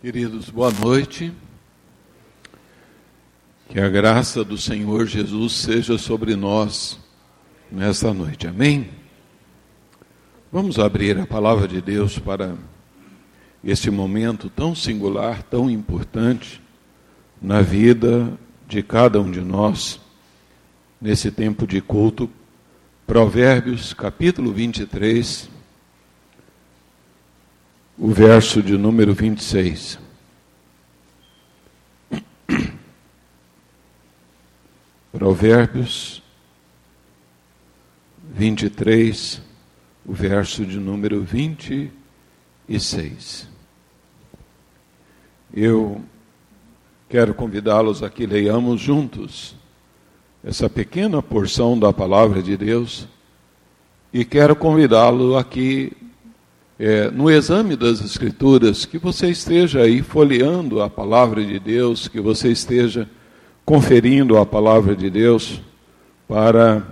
Queridos, boa noite. Que a graça do Senhor Jesus seja sobre nós nesta noite. Amém? Vamos abrir a palavra de Deus para este momento tão singular, tão importante na vida de cada um de nós, nesse tempo de culto. Provérbios, capítulo 23 o verso de número 26. Provérbios 23, o verso de número 26. Eu quero convidá-los a que leiamos juntos essa pequena porção da palavra de Deus e quero convidá-lo a que é, no exame das Escrituras, que você esteja aí folheando a palavra de Deus, que você esteja conferindo a palavra de Deus para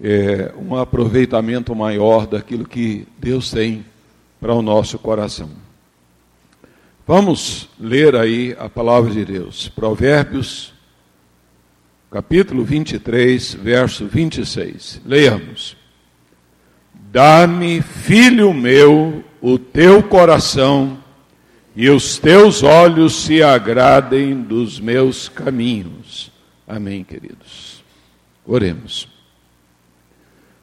é, um aproveitamento maior daquilo que Deus tem para o nosso coração. Vamos ler aí a palavra de Deus, Provérbios, capítulo 23, verso 26. Leiamos. Dá-me, filho meu, o teu coração, e os teus olhos se agradem dos meus caminhos. Amém, queridos. Oremos.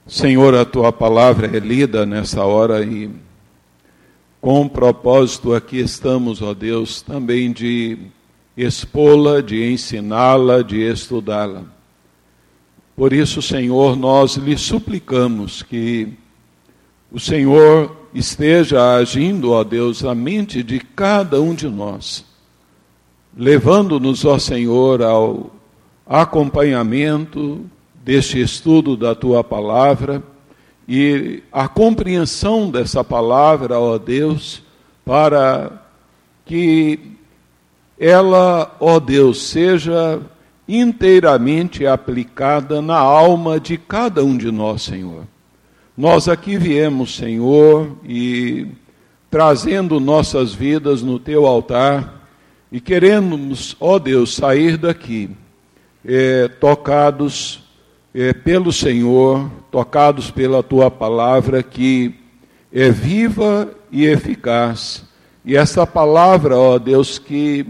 Senhor, a tua palavra é lida nessa hora e com propósito aqui estamos, ó Deus, também de expô-la, de ensiná-la, de estudá-la. Por isso, Senhor, nós lhe suplicamos que o Senhor esteja agindo, ó Deus, na mente de cada um de nós, levando-nos, ó Senhor, ao acompanhamento deste estudo da tua palavra e a compreensão dessa palavra, ó Deus, para que ela, ó Deus, seja inteiramente aplicada na alma de cada um de nós, Senhor. Nós aqui viemos, Senhor, e trazendo nossas vidas no teu altar e queremos, ó Deus, sair daqui é, tocados é, pelo Senhor, tocados pela tua palavra que é viva e eficaz. E essa palavra, ó Deus, que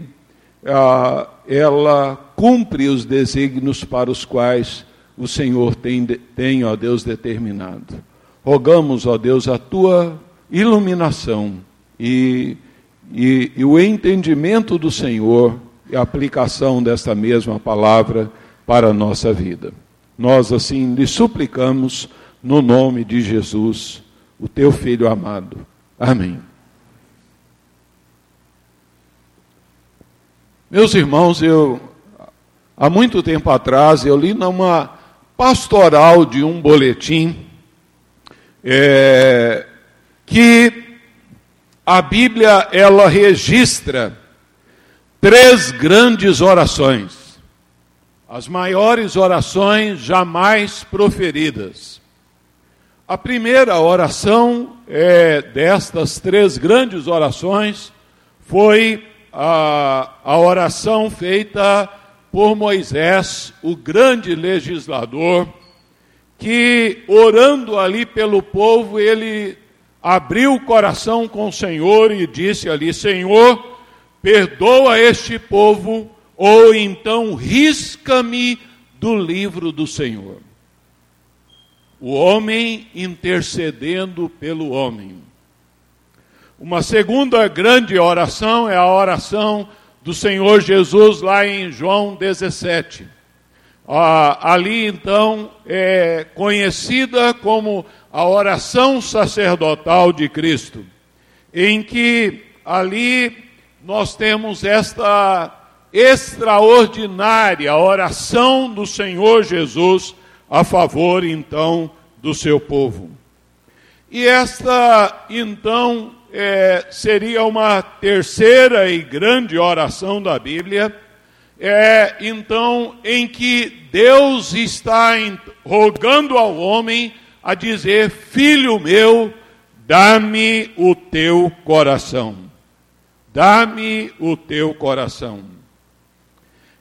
ah, ela cumpre os desígnios para os quais o Senhor tem, tem, ó Deus, determinado rogamos, ó Deus, a tua iluminação e, e, e o entendimento do Senhor e a aplicação desta mesma palavra para a nossa vida. Nós, assim, lhe suplicamos no nome de Jesus, o teu Filho amado. Amém. Meus irmãos, eu há muito tempo atrás eu li numa pastoral de um boletim é, que a Bíblia ela registra três grandes orações, as maiores orações jamais proferidas. A primeira oração é, destas três grandes orações foi a, a oração feita por Moisés, o grande legislador que orando ali pelo povo, ele abriu o coração com o Senhor e disse ali: Senhor, perdoa este povo, ou então risca-me do livro do Senhor. O homem intercedendo pelo homem. Uma segunda grande oração é a oração do Senhor Jesus lá em João 17 ah, ali então é conhecida como a oração sacerdotal de Cristo, em que ali nós temos esta extraordinária oração do Senhor Jesus a favor então do seu povo. E esta então é, seria uma terceira e grande oração da Bíblia é então em que Deus está rogando ao homem a dizer: Filho meu, dá-me o teu coração. dá-me o teu coração.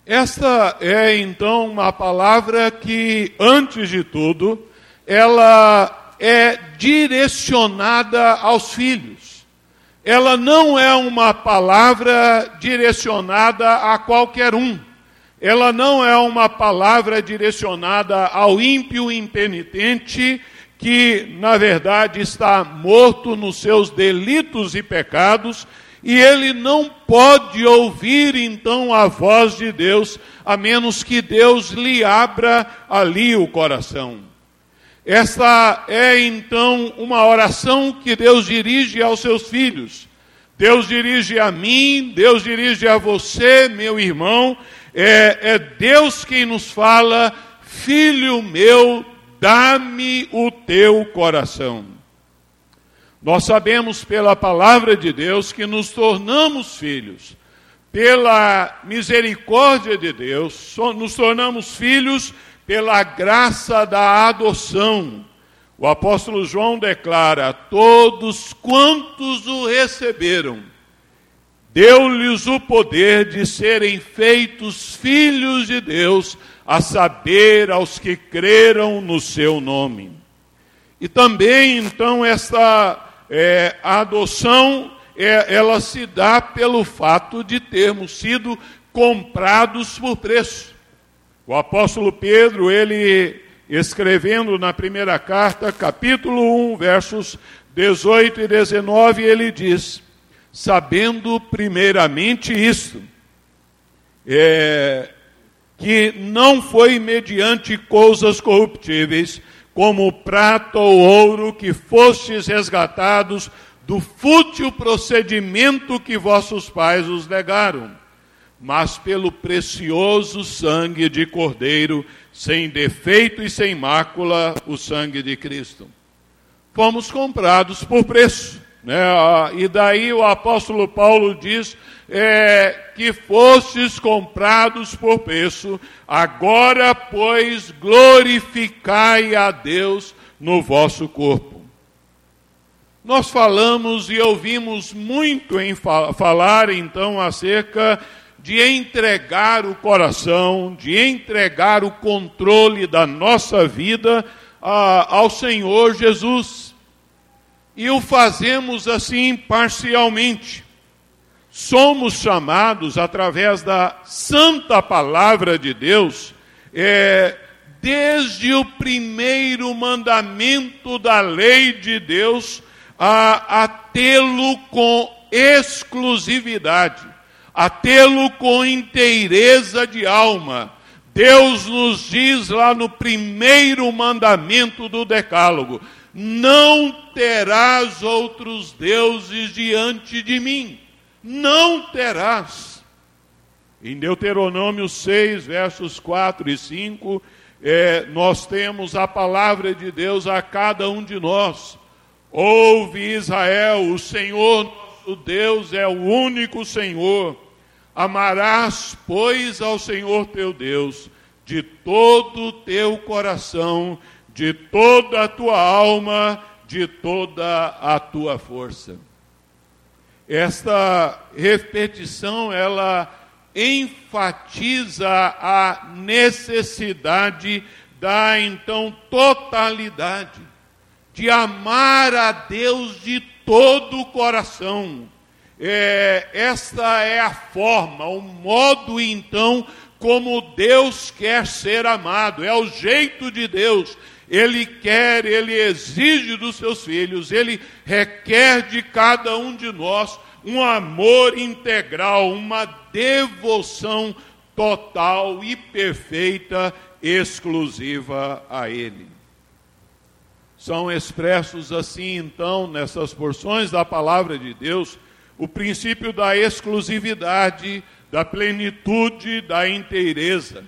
Esta é então uma palavra que, antes de tudo, ela é direcionada aos filhos. Ela não é uma palavra direcionada a qualquer um. Ela não é uma palavra direcionada ao ímpio impenitente que, na verdade, está morto nos seus delitos e pecados e ele não pode ouvir então a voz de Deus, a menos que Deus lhe abra ali o coração. Esta é então uma oração que Deus dirige aos seus filhos. Deus dirige a mim, Deus dirige a você, meu irmão. É, é Deus quem nos fala, filho meu, dá-me o teu coração. Nós sabemos pela palavra de Deus que nos tornamos filhos. Pela misericórdia de Deus, nos tornamos filhos pela graça da adoção. O apóstolo João declara: Todos quantos o receberam, deu-lhes o poder de serem feitos filhos de Deus, a saber, aos que creram no seu nome. E também, então, esta é, adoção é, ela se dá pelo fato de termos sido comprados por preço. O apóstolo Pedro, ele escrevendo na primeira carta, capítulo 1, versos 18 e 19, ele diz: Sabendo primeiramente isto, é, que não foi mediante coisas corruptíveis, como prata ou ouro, que fostes resgatados do fútil procedimento que vossos pais os legaram, mas pelo precioso sangue de Cordeiro, sem defeito e sem mácula, o sangue de Cristo. Fomos comprados por preço. Né? E daí o apóstolo Paulo diz é, que fostes comprados por preço, agora, pois, glorificai a Deus no vosso corpo. Nós falamos e ouvimos muito em falar então acerca de entregar o coração, de entregar o controle da nossa vida a, ao Senhor Jesus e o fazemos assim parcialmente. Somos chamados, através da santa palavra de Deus, é, desde o primeiro mandamento da lei de Deus, a, a tê-lo com exclusividade, a tê-lo com inteireza de alma. Deus nos diz lá no primeiro mandamento do Decálogo: não terás outros deuses diante de mim. Não terás. Em Deuteronômio 6, versos 4 e 5, é, nós temos a palavra de Deus a cada um de nós. Ouve Israel, o Senhor nosso Deus é o único Senhor. Amarás, pois, ao Senhor teu Deus de todo o teu coração de toda a tua alma, de toda a tua força. Esta repetição, ela enfatiza a necessidade da então totalidade, de amar a Deus de todo o coração. É, esta é a forma, o modo então como Deus quer ser amado, é o jeito de Deus, ele quer, Ele exige dos seus filhos, Ele requer de cada um de nós um amor integral, uma devoção total e perfeita, exclusiva a Ele. São expressos assim, então, nessas porções da palavra de Deus, o princípio da exclusividade, da plenitude, da inteireza.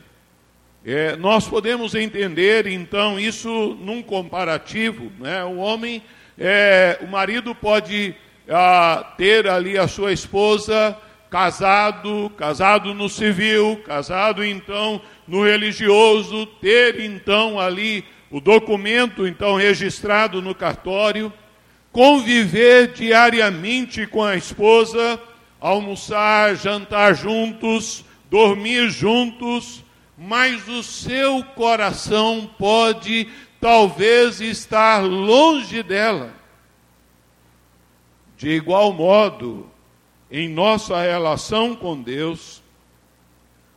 É, nós podemos entender então isso num comparativo, né? O homem, é, o marido pode ah, ter ali a sua esposa casado, casado no civil, casado então no religioso, ter então ali o documento então registrado no cartório, conviver diariamente com a esposa, almoçar, jantar juntos, dormir juntos, mas o seu coração pode talvez estar longe dela. De igual modo, em nossa relação com Deus,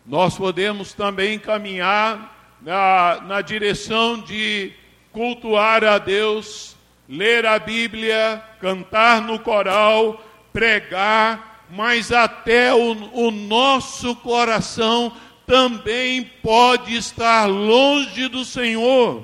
nós podemos também caminhar na, na direção de cultuar a Deus, ler a Bíblia, cantar no coral, pregar, mas até o, o nosso coração também pode estar longe do Senhor.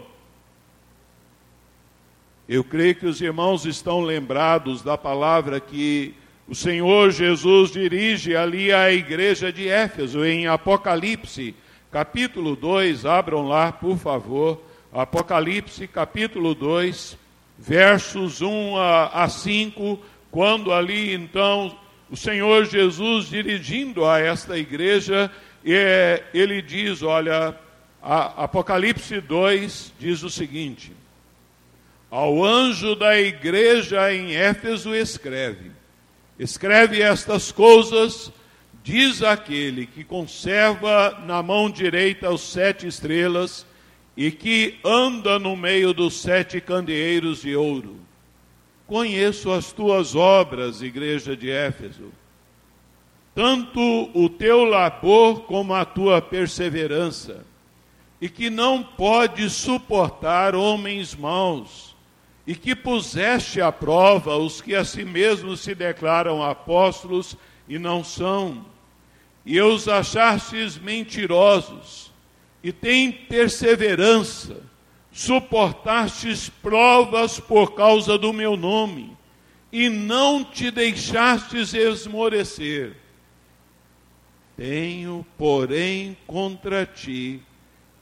Eu creio que os irmãos estão lembrados da palavra que o Senhor Jesus dirige ali à igreja de Éfeso, em Apocalipse, capítulo 2. Abram lá, por favor. Apocalipse, capítulo 2, versos 1 a, 5. Quando ali então o Senhor Jesus dirigindo a esta igreja, ele diz: Olha, Apocalipse 2 diz o seguinte: Ao anjo da igreja em Éfeso escreve Escreve estas coisas, diz aquele que conserva na mão direita os sete estrelas e que anda no meio dos sete candeeiros de ouro. Conheço as tuas obras, igreja de Éfeso, tanto o teu labor como a tua perseverança, e que não podes suportar homens maus. E que puseste à prova os que a si mesmos se declaram apóstolos e não são, e os achastes mentirosos, e tem perseverança, suportastes provas por causa do meu nome, e não te deixastes esmorecer. Tenho, porém, contra ti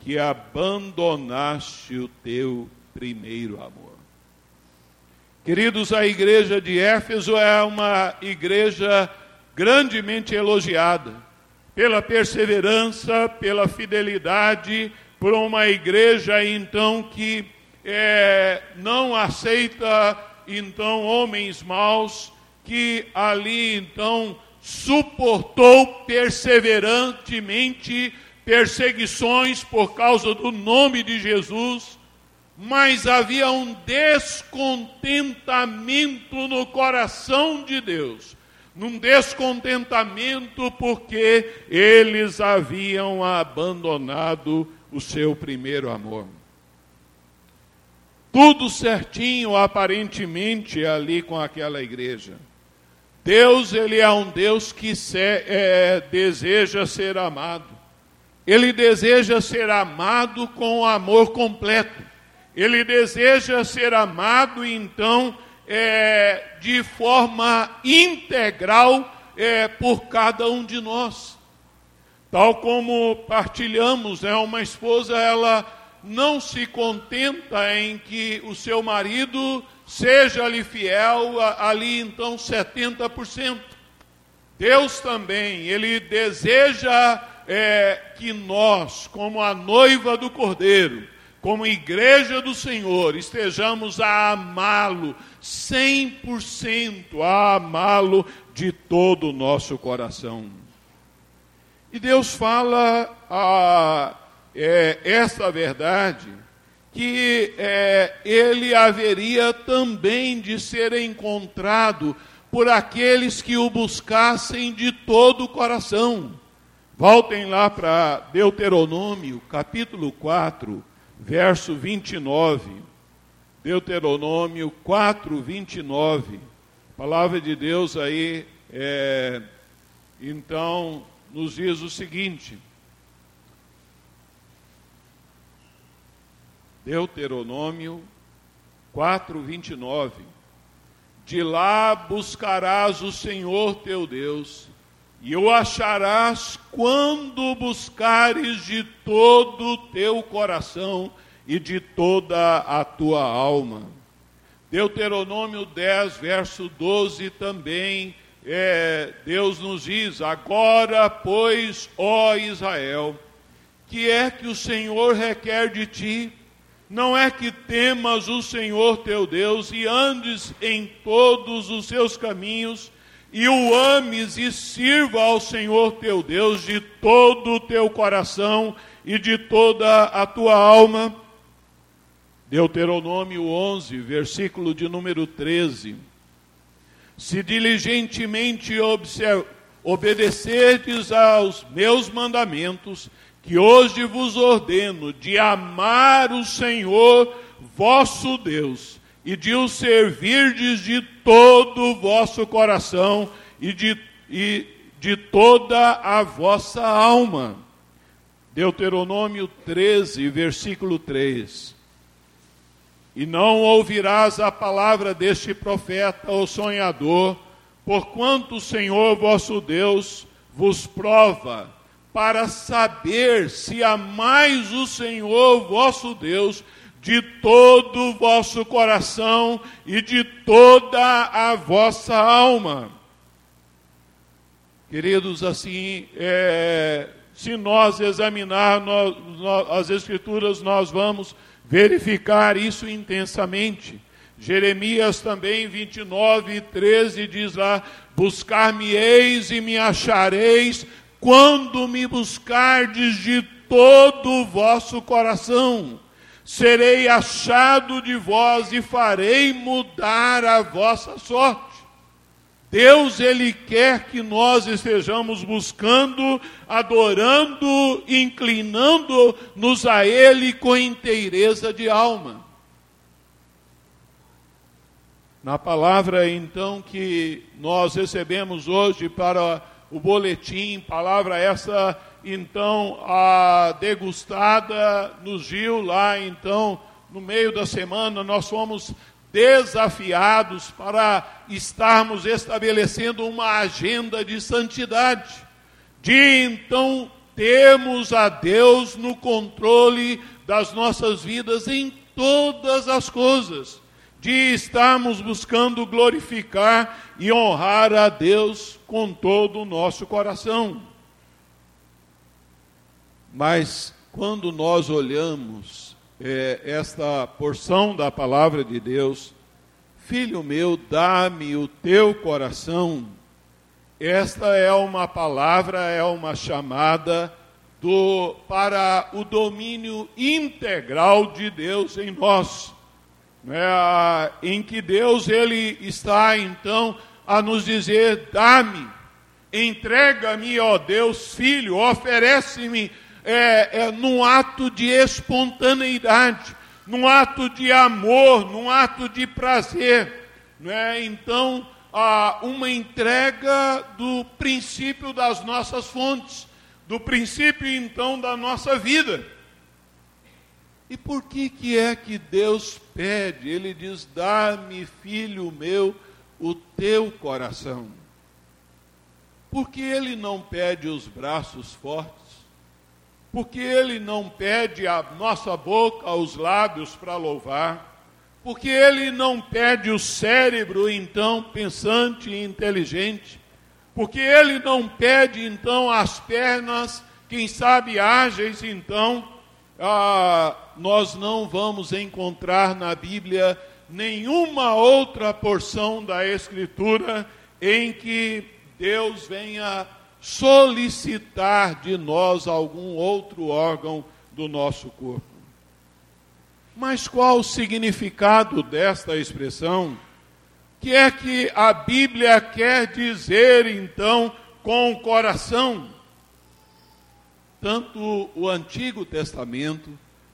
que abandonaste o teu primeiro amor. Queridos, a igreja de Éfeso é uma igreja grandemente elogiada pela perseverança, pela fidelidade, por uma igreja então que é, não aceita então homens maus, que ali então suportou perseverantemente perseguições por causa do nome de Jesus mas havia um descontentamento no coração de Deus. Num descontentamento porque eles haviam abandonado o seu primeiro amor. Tudo certinho, aparentemente, ali com aquela igreja. Deus, ele é um Deus que se, é, deseja ser amado. Ele deseja ser amado com amor completo. Ele deseja ser amado, então, é, de forma integral é, por cada um de nós. Tal como partilhamos, né, uma esposa, ela não se contenta em que o seu marido seja-lhe fiel, ali então 70%. Deus também, Ele deseja é, que nós, como a noiva do Cordeiro, como igreja do Senhor, estejamos a amá-lo 100%, a amá-lo de todo o nosso coração. E Deus fala a, é, essa verdade, que é, ele haveria também de ser encontrado por aqueles que o buscassem de todo o coração. Voltem lá para Deuteronômio, capítulo 4, verso 29, Deuteronômio 4, 29. A palavra de Deus aí, é, então, nos diz o seguinte. Deuteronômio 4, 29. De lá buscarás o Senhor teu Deus e o acharás quando buscares de todo o teu coração e de toda a tua alma. Deuteronômio 10, verso 12 também, é, Deus nos diz: Agora, pois, ó Israel, que é que o Senhor requer de ti? Não é que temas o Senhor teu Deus e andes em todos os seus caminhos, e o ames e sirva ao Senhor teu Deus de todo o teu coração e de toda a tua alma. Deuteronômio 11, versículo de número 13. Se diligentemente obedecerdes aos meus mandamentos, que hoje vos ordeno, de amar o Senhor vosso Deus, e de o servirdes de todo o vosso coração e de, e de toda a vossa alma. Deuteronômio 13, versículo 3. E não ouvirás a palavra deste profeta ou sonhador, porquanto o Senhor vosso Deus vos prova, para saber se amais o Senhor vosso Deus de todo o vosso coração e de toda a vossa alma. Queridos, assim, é, se nós examinarmos as Escrituras, nós vamos verificar isso intensamente. Jeremias também, 29, 13, diz lá: Buscar-me-eis e me achareis, quando me buscardes de todo o vosso coração serei achado de vós e farei mudar a vossa sorte. Deus, Ele quer que nós estejamos buscando, adorando, inclinando-nos a Ele com inteireza de alma. Na palavra, então, que nós recebemos hoje para o boletim, palavra essa então a degustada no Gil lá então no meio da semana nós fomos desafiados para estarmos estabelecendo uma agenda de santidade, de então termos a Deus no controle das nossas vidas em todas as coisas, de estarmos buscando glorificar e honrar a Deus com todo o nosso coração. Mas quando nós olhamos é, esta porção da palavra de Deus, filho meu, dá-me o teu coração. Esta é uma palavra, é uma chamada do, para o domínio integral de Deus em nós. É, em que Deus ele está então a nos dizer: dá-me, entrega-me, ó Deus, filho, oferece-me é, é, num ato de espontaneidade, num ato de amor, num ato de prazer. Né? Então, há uma entrega do princípio das nossas fontes, do princípio então da nossa vida. E por que, que é que Deus pede? Ele diz: Dá-me, filho meu, o teu coração. Porque ele não pede os braços fortes, porque Ele não pede a nossa boca, os lábios para louvar, porque Ele não pede o cérebro, então, pensante e inteligente, porque Ele não pede, então, as pernas, quem sabe ágeis, então, ah, nós não vamos encontrar na Bíblia nenhuma outra porção da Escritura em que Deus venha solicitar de nós algum outro órgão do nosso corpo. Mas qual o significado desta expressão? Que é que a Bíblia quer dizer então com o coração? Tanto o Antigo Testamento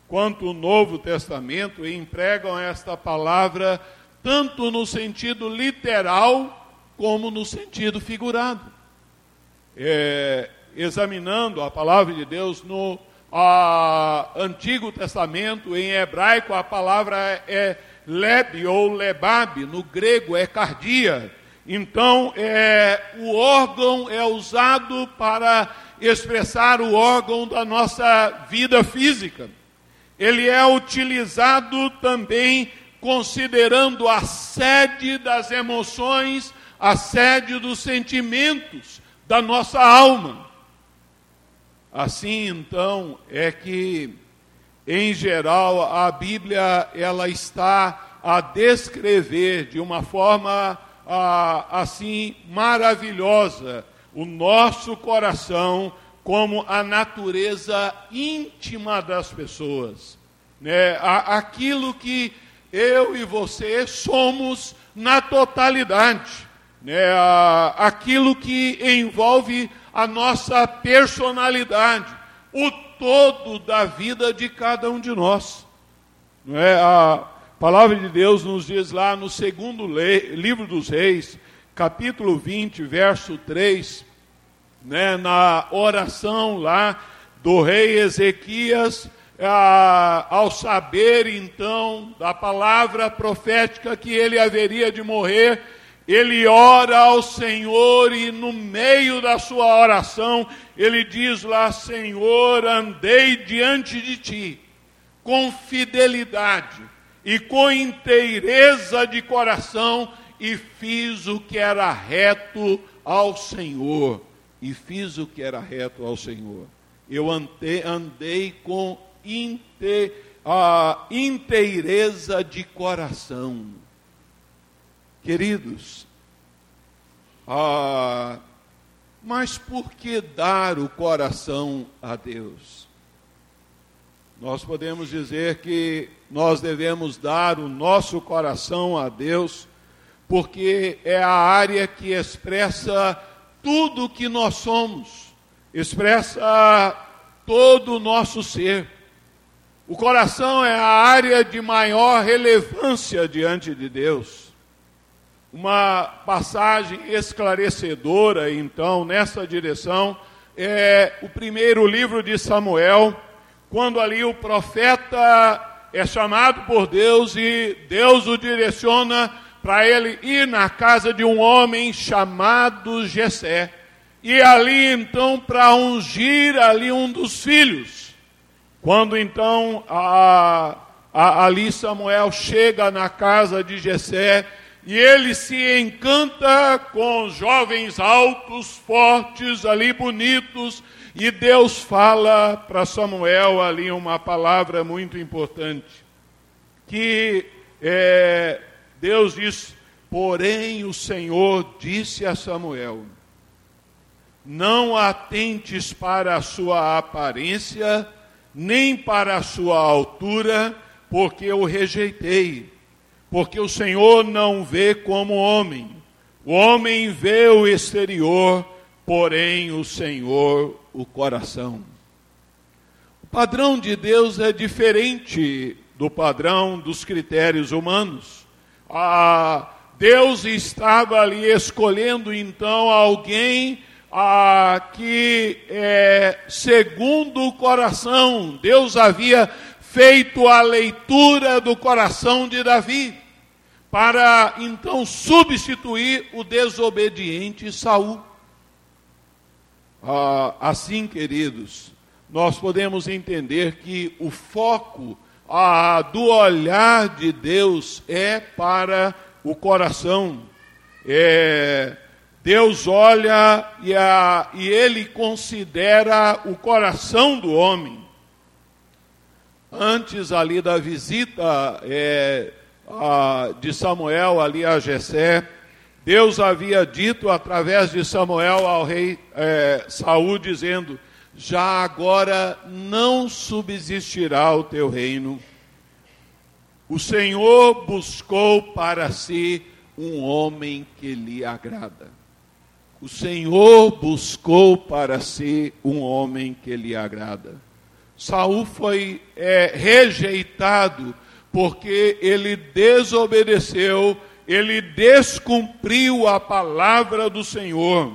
quanto o Novo Testamento empregam esta palavra tanto no sentido literal como no sentido figurado é, examinando a palavra de Deus no a, Antigo Testamento, em hebraico a palavra é leb ou lebab, no grego é cardia. Então, é, o órgão é usado para expressar o órgão da nossa vida física. Ele é utilizado também considerando a sede das emoções, a sede dos sentimentos da nossa alma. Assim, então, é que, em geral, a Bíblia ela está a descrever de uma forma assim maravilhosa o nosso coração como a natureza íntima das pessoas, né? aquilo que eu e você somos na totalidade, né? aquilo que envolve a nossa personalidade, o todo da vida de cada um de nós. É? A palavra de Deus nos diz lá no segundo livro dos Reis, capítulo 20, verso 3, né, na oração lá do rei Ezequias, ao saber então da palavra profética que ele haveria de morrer, ele ora ao Senhor e no meio da sua oração ele diz lá: Senhor, andei diante de ti com fidelidade e com inteireza de coração e fiz o que era reto ao Senhor e fiz o que era reto ao Senhor. Eu andei, andei com inte, a inteireza de coração. Queridos, ah, mas por que dar o coração a Deus? Nós podemos dizer que nós devemos dar o nosso coração a Deus, porque é a área que expressa tudo o que nós somos, expressa todo o nosso ser. O coração é a área de maior relevância diante de Deus. Uma passagem esclarecedora, então, nessa direção, é o primeiro livro de Samuel, quando ali o profeta é chamado por Deus e Deus o direciona para ele ir na casa de um homem chamado Jessé. E ali então para ungir ali um dos filhos. Quando então a, a, ali Samuel chega na casa de Jessé e ele se encanta com jovens altos, fortes, ali bonitos, e Deus fala para Samuel ali uma palavra muito importante, que é, Deus diz: Porém, o Senhor disse a Samuel: Não atentes para a sua aparência, nem para a sua altura, porque eu rejeitei. Porque o Senhor não vê como homem. O homem vê o exterior, porém o Senhor o coração. O padrão de Deus é diferente do padrão dos critérios humanos. Ah, Deus estava ali escolhendo então alguém ah, que é segundo o coração. Deus havia feito a leitura do coração de Davi para então substituir o desobediente Saul. Ah, assim, queridos, nós podemos entender que o foco ah, do olhar de Deus é para o coração. É, Deus olha e, a, e ele considera o coração do homem. Antes ali da visita é, a, de Samuel ali a Jessé, Deus havia dito através de Samuel ao rei é, Saul, dizendo: Já agora não subsistirá o teu reino. O Senhor buscou para si um homem que lhe agrada. O Senhor buscou para si um homem que lhe agrada. Saul foi é, rejeitado porque ele desobedeceu, ele descumpriu a palavra do Senhor.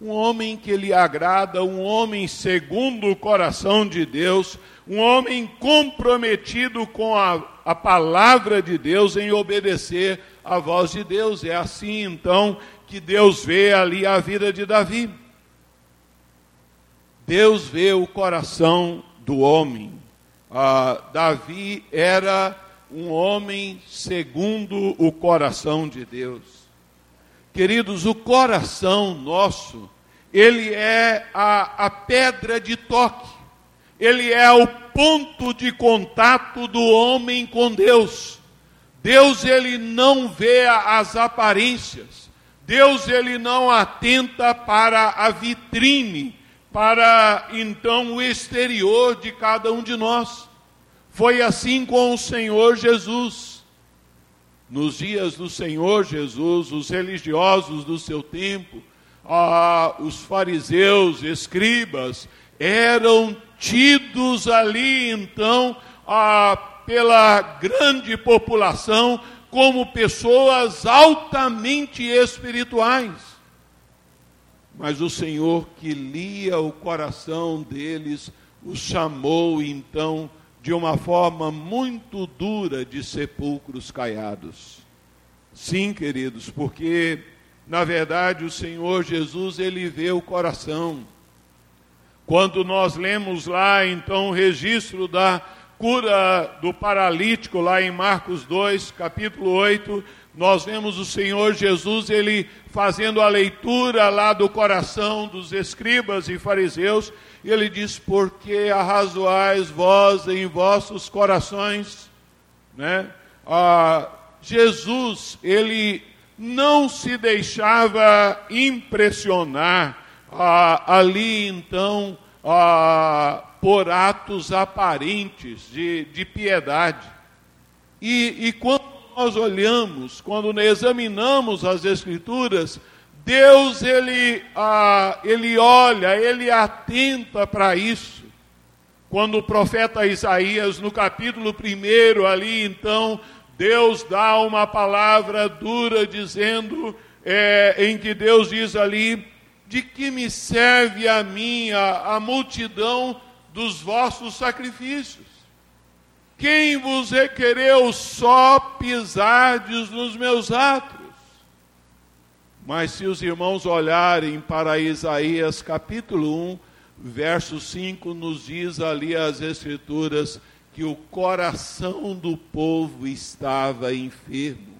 Um homem que lhe agrada, um homem segundo o coração de Deus, um homem comprometido com a, a palavra de Deus, em obedecer à voz de Deus. É assim então que Deus vê ali a vida de Davi. Deus vê o coração do homem. Ah, Davi era um homem segundo o coração de Deus. Queridos, o coração nosso, ele é a, a pedra de toque ele é o ponto de contato do homem com Deus. Deus ele não vê as aparências. Deus ele não atenta para a vitrine, para então o exterior de cada um de nós. Foi assim com o Senhor Jesus. Nos dias do Senhor Jesus, os religiosos do seu tempo, ah, os fariseus, escribas, eram tidos ali então ah, pela grande população como pessoas altamente espirituais. Mas o Senhor que lia o coração deles, os chamou então de uma forma muito dura de sepulcros caiados. Sim, queridos, porque na verdade o Senhor Jesus ele vê o coração. Quando nós lemos lá então o registro da cura do paralítico lá em Marcos 2, capítulo 8, nós vemos o Senhor Jesus, ele fazendo a leitura lá do coração dos escribas e fariseus, e ele diz: Porque arrazoais vós em vossos corações? Né? Ah, Jesus, ele não se deixava impressionar ah, ali então ah, por atos aparentes de, de piedade. E, e quando nós olhamos, quando examinamos as Escrituras, Deus ele, ah, ele olha, ele atenta para isso. Quando o profeta Isaías, no capítulo 1, ali então, Deus dá uma palavra dura dizendo, é, em que Deus diz ali, de que me serve a mim a, a multidão dos vossos sacrifícios? Quem vos requereu só pisardes nos meus atos? Mas se os irmãos olharem para Isaías capítulo 1, verso 5, nos diz ali as Escrituras que o coração do povo estava enfermo.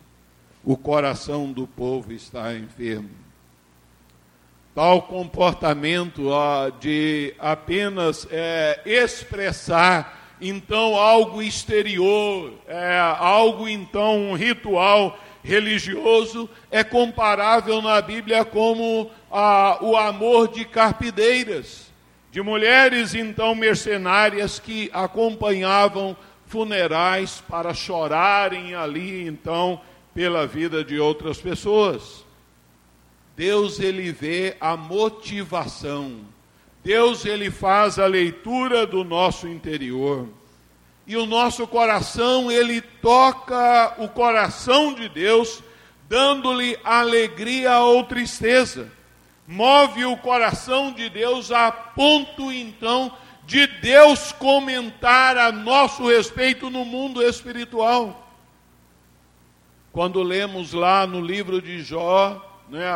O coração do povo está enfermo tal comportamento ó, de apenas é, expressar então algo exterior, é, algo então um ritual religioso é comparável na Bíblia como a, o amor de carpideiras, de mulheres então mercenárias que acompanhavam funerais para chorarem ali então pela vida de outras pessoas. Deus ele vê a motivação. Deus ele faz a leitura do nosso interior. E o nosso coração, ele toca o coração de Deus, dando-lhe alegria ou tristeza. Move o coração de Deus a ponto então de Deus comentar a nosso respeito no mundo espiritual. Quando lemos lá no livro de Jó, né?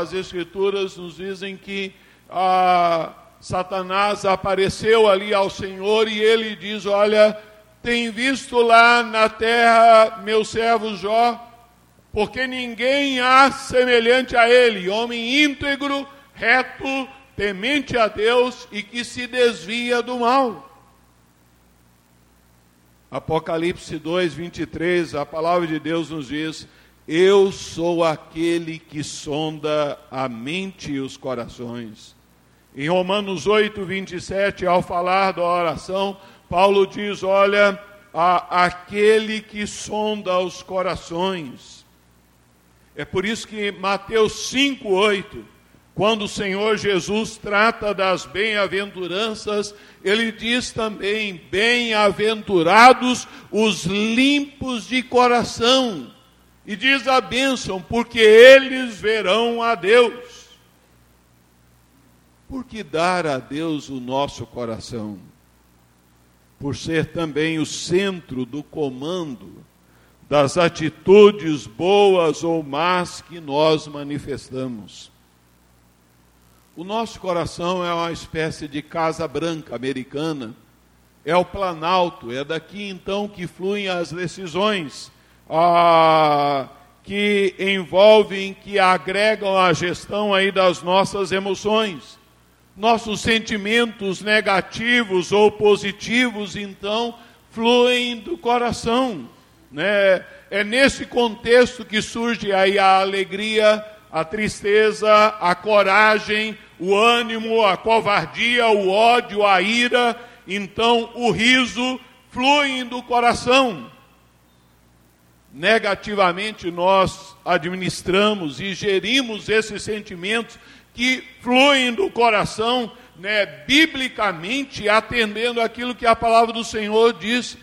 As Escrituras nos dizem que a Satanás apareceu ali ao Senhor e ele diz: Olha, tem visto lá na terra meu servo Jó, porque ninguém há semelhante a ele, homem íntegro, reto, temente a Deus e que se desvia do mal. Apocalipse 2, 23, a palavra de Deus nos diz: eu sou aquele que sonda a mente e os corações. Em Romanos 8, 27, ao falar da oração, Paulo diz: Olha, a, aquele que sonda os corações. É por isso que Mateus 5, 8, quando o Senhor Jesus trata das bem-aventuranças, ele diz também: Bem-aventurados os limpos de coração e diz a bênção, porque eles verão a Deus. Por que dar a Deus o nosso coração? Por ser também o centro do comando das atitudes boas ou más que nós manifestamos. O nosso coração é uma espécie de casa branca americana, é o planalto, é daqui então que fluem as decisões ah, que envolvem, que agregam a gestão aí das nossas emoções. Nossos sentimentos negativos ou positivos, então, fluem do coração. Né? É nesse contexto que surge aí a alegria, a tristeza, a coragem, o ânimo, a covardia, o ódio, a ira. Então o riso flui do coração. Negativamente nós administramos e gerimos esses sentimentos que fluem do coração, né, biblicamente, atendendo aquilo que a palavra do Senhor diz: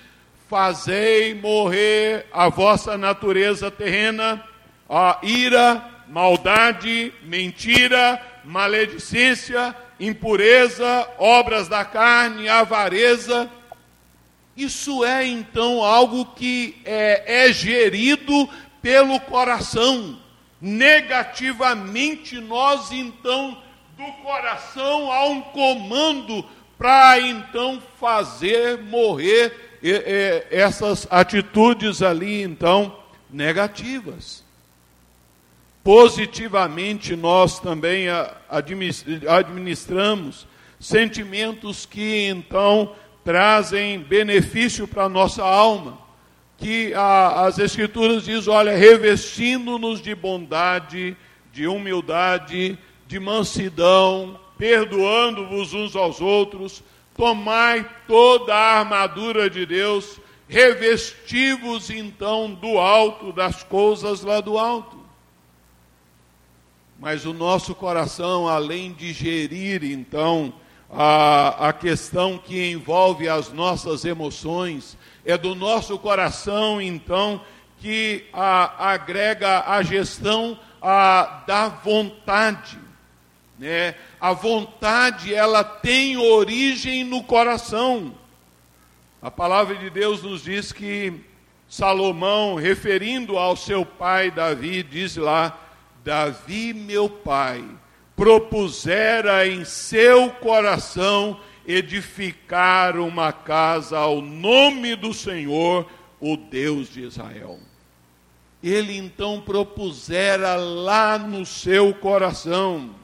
fazei morrer a vossa natureza terrena, a ira, maldade, mentira, maledicência, impureza, obras da carne, avareza. Isso é então algo que é, é gerido pelo coração. Negativamente, nós então, do coração, há um comando para então fazer morrer essas atitudes ali, então, negativas. Positivamente, nós também administramos sentimentos que então trazem benefício para a nossa alma que a, as Escrituras diz, olha, revestindo-nos de bondade, de humildade, de mansidão, perdoando-vos uns aos outros, tomai toda a armadura de Deus, revesti-vos então do alto, das coisas lá do alto. Mas o nosso coração, além de gerir então a, a questão que envolve as nossas emoções, é do nosso coração, então, que a, agrega a gestão a, da vontade. Né? A vontade, ela tem origem no coração. A palavra de Deus nos diz que Salomão, referindo ao seu pai Davi, diz lá: Davi, meu pai, propusera em seu coração edificar uma casa ao nome do Senhor, o Deus de Israel. Ele então propusera lá no seu coração.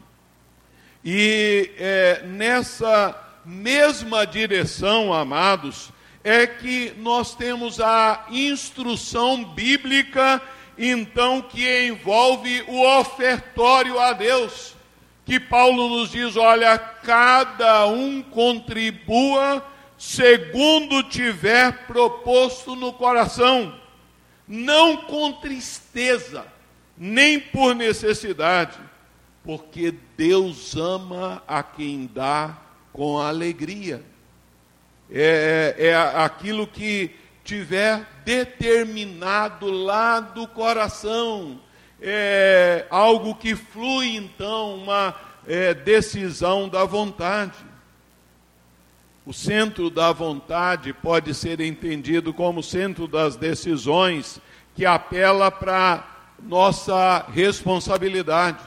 E é, nessa mesma direção, amados, é que nós temos a instrução bíblica, então, que envolve o ofertório a Deus que Paulo nos diz: olha, cada um contribua segundo tiver proposto no coração, não com tristeza, nem por necessidade, porque Deus ama a quem dá com alegria. É, é aquilo que tiver determinado lá do coração é algo que flui então uma é, decisão da vontade. O centro da vontade pode ser entendido como centro das decisões que apela para nossa responsabilidade.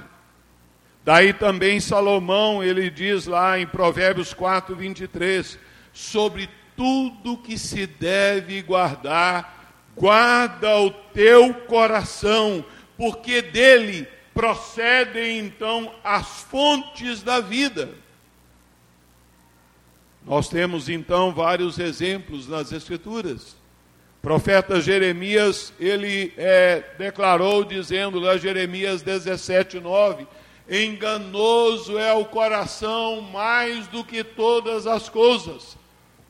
Daí também Salomão, ele diz lá em Provérbios 4, 23, sobre tudo que se deve guardar, guarda o teu coração, porque dele procedem então as fontes da vida. Nós temos então vários exemplos nas Escrituras. O profeta Jeremias, ele é, declarou dizendo lá, Jeremias 17, 9: Enganoso é o coração mais do que todas as coisas,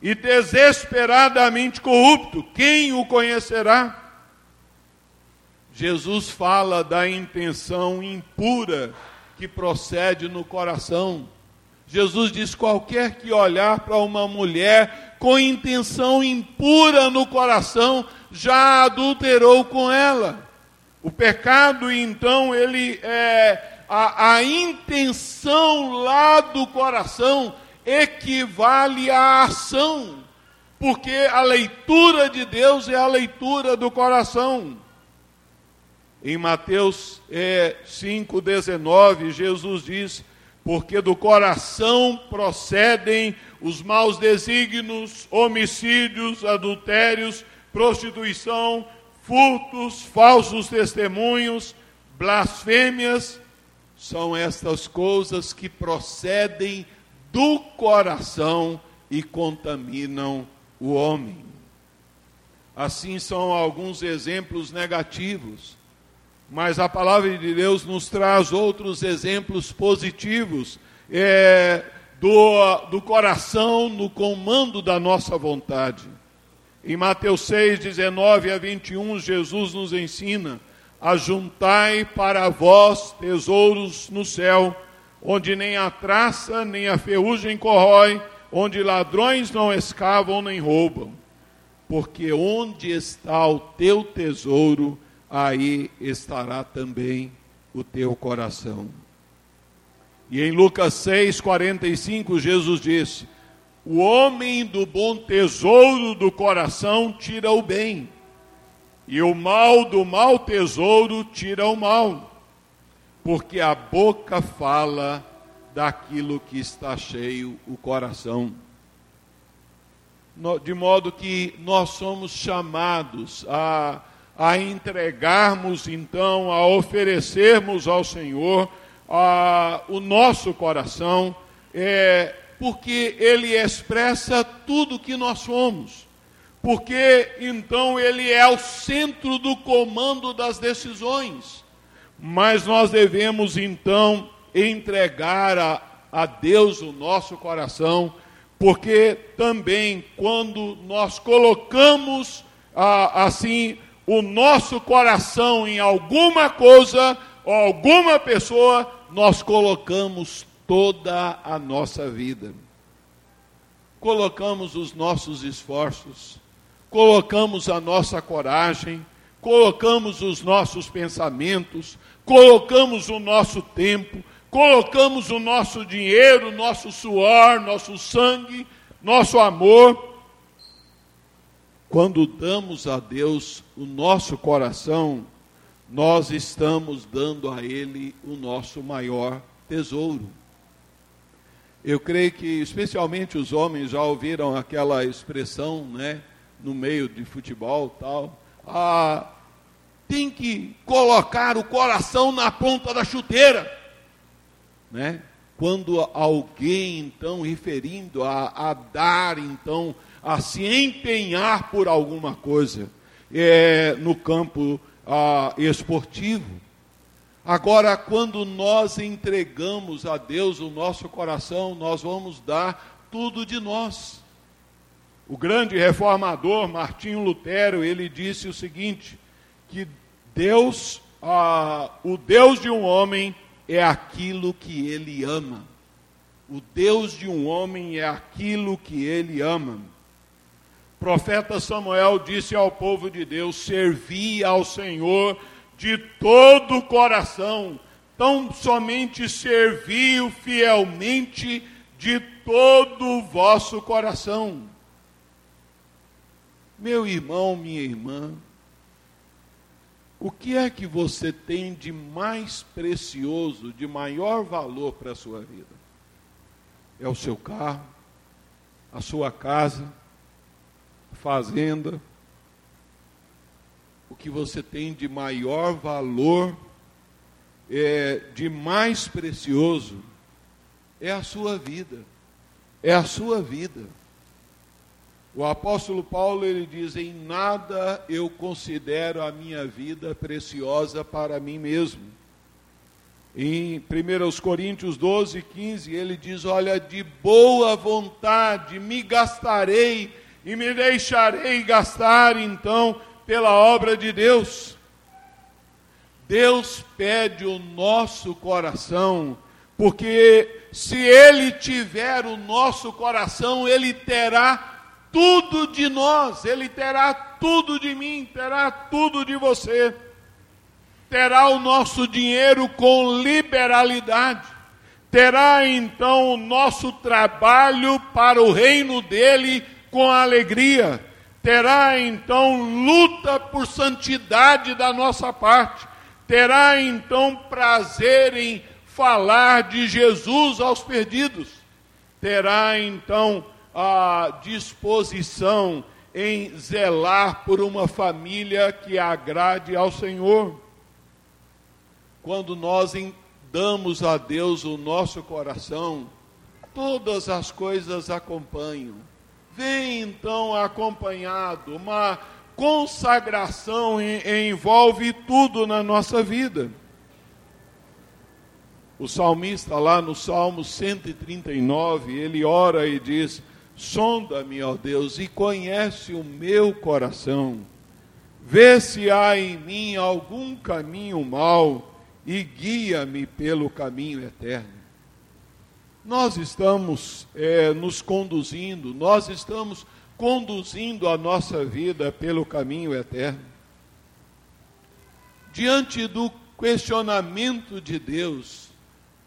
e desesperadamente corrupto, quem o conhecerá? Jesus fala da intenção impura que procede no coração. Jesus diz: qualquer que olhar para uma mulher com intenção impura no coração, já adulterou com ela. O pecado, então, ele é a, a intenção lá do coração equivale à ação, porque a leitura de Deus é a leitura do coração. Em Mateus é, 5,19, Jesus diz: Porque do coração procedem os maus desígnios, homicídios, adultérios, prostituição, furtos, falsos testemunhos, blasfêmias. São estas coisas que procedem do coração e contaminam o homem. assim são alguns exemplos negativos. Mas a palavra de Deus nos traz outros exemplos positivos é, do, do coração no comando da nossa vontade. Em Mateus 6, 19 a 21, Jesus nos ensina: Ajuntai para vós tesouros no céu, onde nem a traça nem a ferrugem corrói, onde ladrões não escavam nem roubam. Porque onde está o teu tesouro, aí estará também o teu coração. E em Lucas 6, 45, Jesus disse: O homem do bom tesouro do coração tira o bem, e o mal do mau tesouro tira o mal, porque a boca fala daquilo que está cheio o coração. De modo que nós somos chamados a a entregarmos então, a oferecermos ao Senhor a, o nosso coração, é, porque Ele expressa tudo que nós somos. Porque então Ele é o centro do comando das decisões. Mas nós devemos então entregar a, a Deus o nosso coração, porque também quando nós colocamos ah, assim o nosso coração em alguma coisa ou alguma pessoa, nós colocamos toda a nossa vida. Colocamos os nossos esforços, colocamos a nossa coragem, colocamos os nossos pensamentos, colocamos o nosso tempo, colocamos o nosso dinheiro, nosso suor, nosso sangue, nosso amor quando damos a Deus o nosso coração, nós estamos dando a Ele o nosso maior tesouro. Eu creio que, especialmente os homens, já ouviram aquela expressão, né, no meio de futebol tal. Ah, tem que colocar o coração na ponta da chuteira, né? Quando alguém, então, referindo a, a dar, então, a se empenhar por alguma coisa é, no campo ah, esportivo. Agora, quando nós entregamos a Deus o nosso coração, nós vamos dar tudo de nós. O grande reformador Martinho Lutero, ele disse o seguinte, que Deus, ah, o Deus de um homem é aquilo que ele ama. O Deus de um homem é aquilo que ele ama profeta Samuel disse ao povo de Deus: servi ao Senhor de todo o coração, tão somente serviu fielmente de todo o vosso coração. Meu irmão, minha irmã, o que é que você tem de mais precioso, de maior valor para a sua vida? É o seu carro, a sua casa, fazenda, o que você tem de maior valor, é, de mais precioso, é a sua vida. É a sua vida. O apóstolo Paulo ele diz: Em nada eu considero a minha vida preciosa para mim mesmo. Em 1 Coríntios 12, 15, ele diz: Olha, de boa vontade me gastarei e me deixarei gastar então pela obra de Deus. Deus pede o nosso coração, porque se Ele tiver o nosso coração, Ele terá tudo de nós, Ele terá tudo de mim, terá tudo de você, terá o nosso dinheiro com liberalidade, terá então o nosso trabalho para o reino dEle com alegria. Terá então luta por santidade da nossa parte. Terá então prazer em falar de Jesus aos perdidos. Terá então a disposição em zelar por uma família que agrade ao Senhor. Quando nós damos a Deus o nosso coração, todas as coisas acompanham vem então acompanhado uma consagração envolve tudo na nossa vida. O salmista, lá no Salmo 139, ele ora e diz: Sonda-me, ó Deus, e conhece o meu coração. Vê se há em mim algum caminho mau e guia-me pelo caminho eterno. Nós estamos é, nos conduzindo, nós estamos conduzindo a nossa vida pelo caminho eterno. Diante do questionamento de Deus,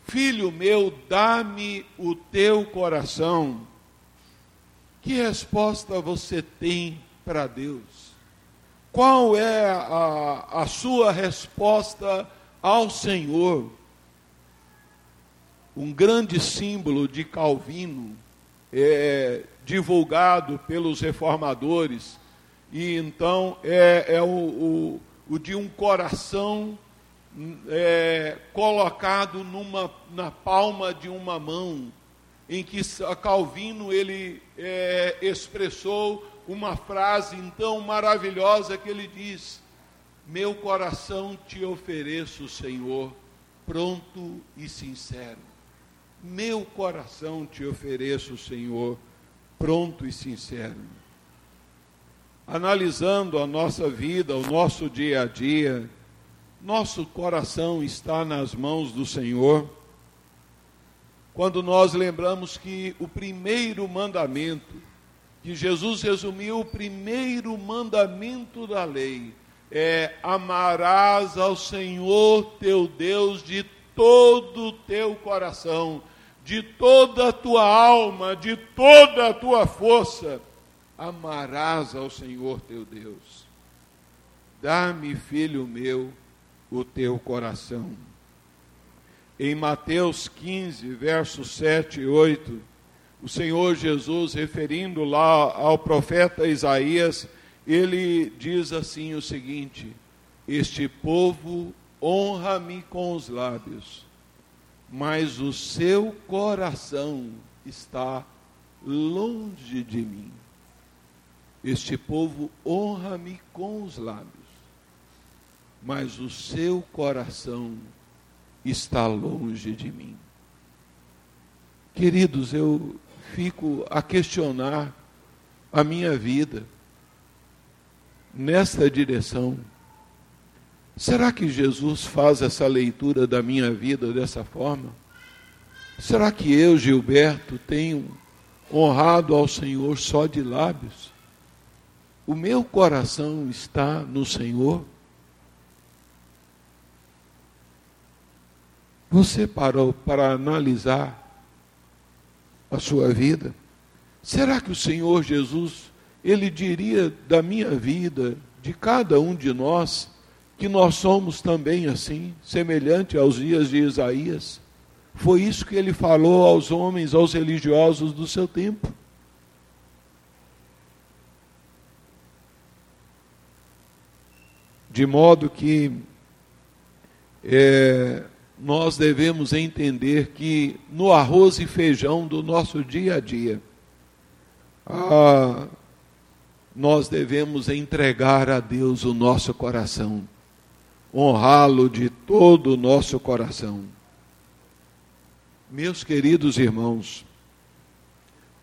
filho meu, dá-me o teu coração. Que resposta você tem para Deus? Qual é a, a sua resposta ao Senhor? Um grande símbolo de Calvino é, divulgado pelos reformadores, e então é, é o, o, o, de um coração é, colocado numa, na palma de uma mão, em que Calvino ele é, expressou uma frase então maravilhosa que ele diz: Meu coração te ofereço, Senhor, pronto e sincero. Meu coração te ofereço, Senhor, pronto e sincero. Analisando a nossa vida, o nosso dia a dia, nosso coração está nas mãos do Senhor. Quando nós lembramos que o primeiro mandamento, que Jesus resumiu o primeiro mandamento da lei, é amarás ao Senhor teu Deus de todo o teu coração, de toda a tua alma, de toda a tua força, amarás ao Senhor teu Deus. Dá-me, filho meu, o teu coração. Em Mateus 15, versos 7 e 8, o Senhor Jesus, referindo lá ao profeta Isaías, ele diz assim o seguinte: Este povo honra-me com os lábios, mas o seu coração está longe de mim. Este povo honra-me com os lábios, mas o seu coração está longe de mim. Queridos, eu fico a questionar a minha vida nesta direção. Será que Jesus faz essa leitura da minha vida dessa forma? Será que eu, Gilberto, tenho honrado ao Senhor só de lábios? O meu coração está no Senhor? Você parou para analisar a sua vida? Será que o Senhor Jesus, Ele diria da minha vida, de cada um de nós, que nós somos também assim, semelhante aos dias de Isaías. Foi isso que ele falou aos homens, aos religiosos do seu tempo. De modo que é, nós devemos entender que no arroz e feijão do nosso dia a dia, ah, nós devemos entregar a Deus o nosso coração honrá-lo de todo o nosso coração. Meus queridos irmãos,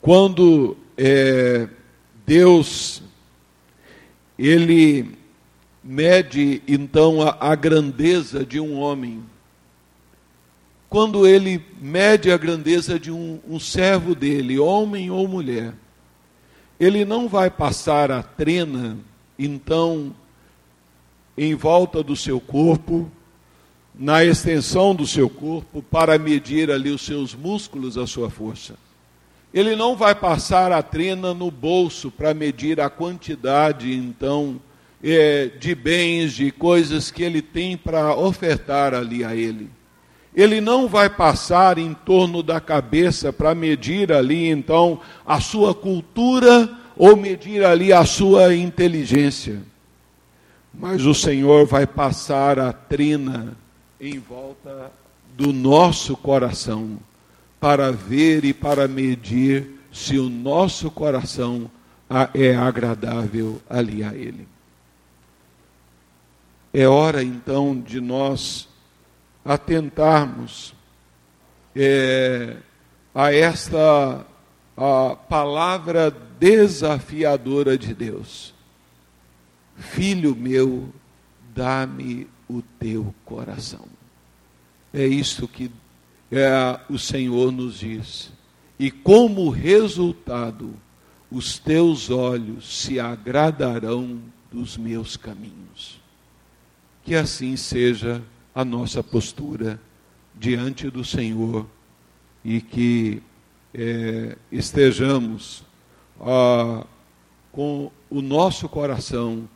quando é, Deus ele mede então a, a grandeza de um homem, quando ele mede a grandeza de um, um servo dele, homem ou mulher, ele não vai passar a trena, então, em volta do seu corpo, na extensão do seu corpo, para medir ali os seus músculos, a sua força. Ele não vai passar a trena no bolso para medir a quantidade, então, é, de bens, de coisas que ele tem para ofertar ali a ele. Ele não vai passar em torno da cabeça para medir ali, então, a sua cultura ou medir ali a sua inteligência mas o Senhor vai passar a trina em volta do nosso coração para ver e para medir se o nosso coração é agradável ali a Ele. é hora então de nós atentarmos é, a esta a palavra desafiadora de Deus. Filho meu, dá-me o teu coração. É isto que é, o Senhor nos diz. E como resultado, os teus olhos se agradarão dos meus caminhos. Que assim seja a nossa postura diante do Senhor e que é, estejamos ah, com o nosso coração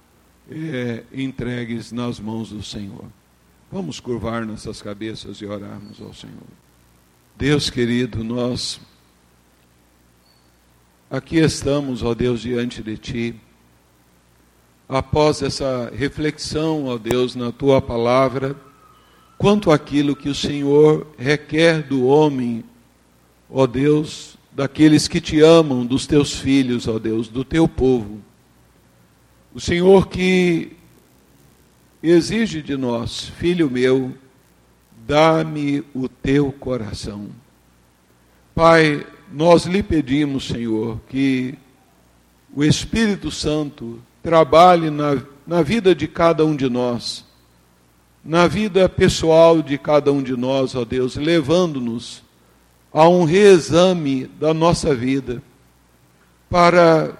é, entregues nas mãos do Senhor. Vamos curvar nossas cabeças e orarmos ao Senhor. Deus querido, nós aqui estamos, ó Deus, diante de Ti. Após essa reflexão, ó Deus, na Tua palavra, quanto aquilo que o Senhor requer do homem, ó Deus, daqueles que te amam, dos teus filhos, ó Deus, do teu povo. O Senhor que exige de nós, filho meu, dá-me o teu coração. Pai, nós lhe pedimos, Senhor, que o Espírito Santo trabalhe na, na vida de cada um de nós, na vida pessoal de cada um de nós, ó Deus, levando-nos a um reexame da nossa vida, para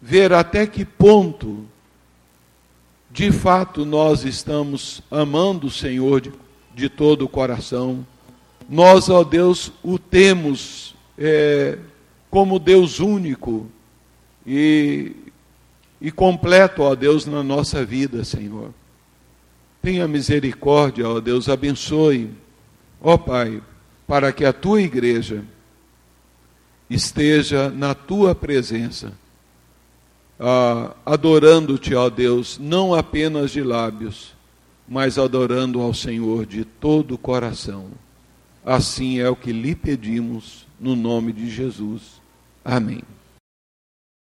ver até que ponto, de fato, nós estamos amando o Senhor de, de todo o coração. Nós, ó Deus, o temos é, como Deus único e, e completo, ó Deus, na nossa vida, Senhor. Tenha misericórdia, ó Deus, abençoe, ó Pai, para que a tua igreja esteja na tua presença ah, adorando-te, ó Deus, não apenas de lábios, mas adorando ao Senhor de todo o coração. Assim é o que lhe pedimos, no nome de Jesus. Amém.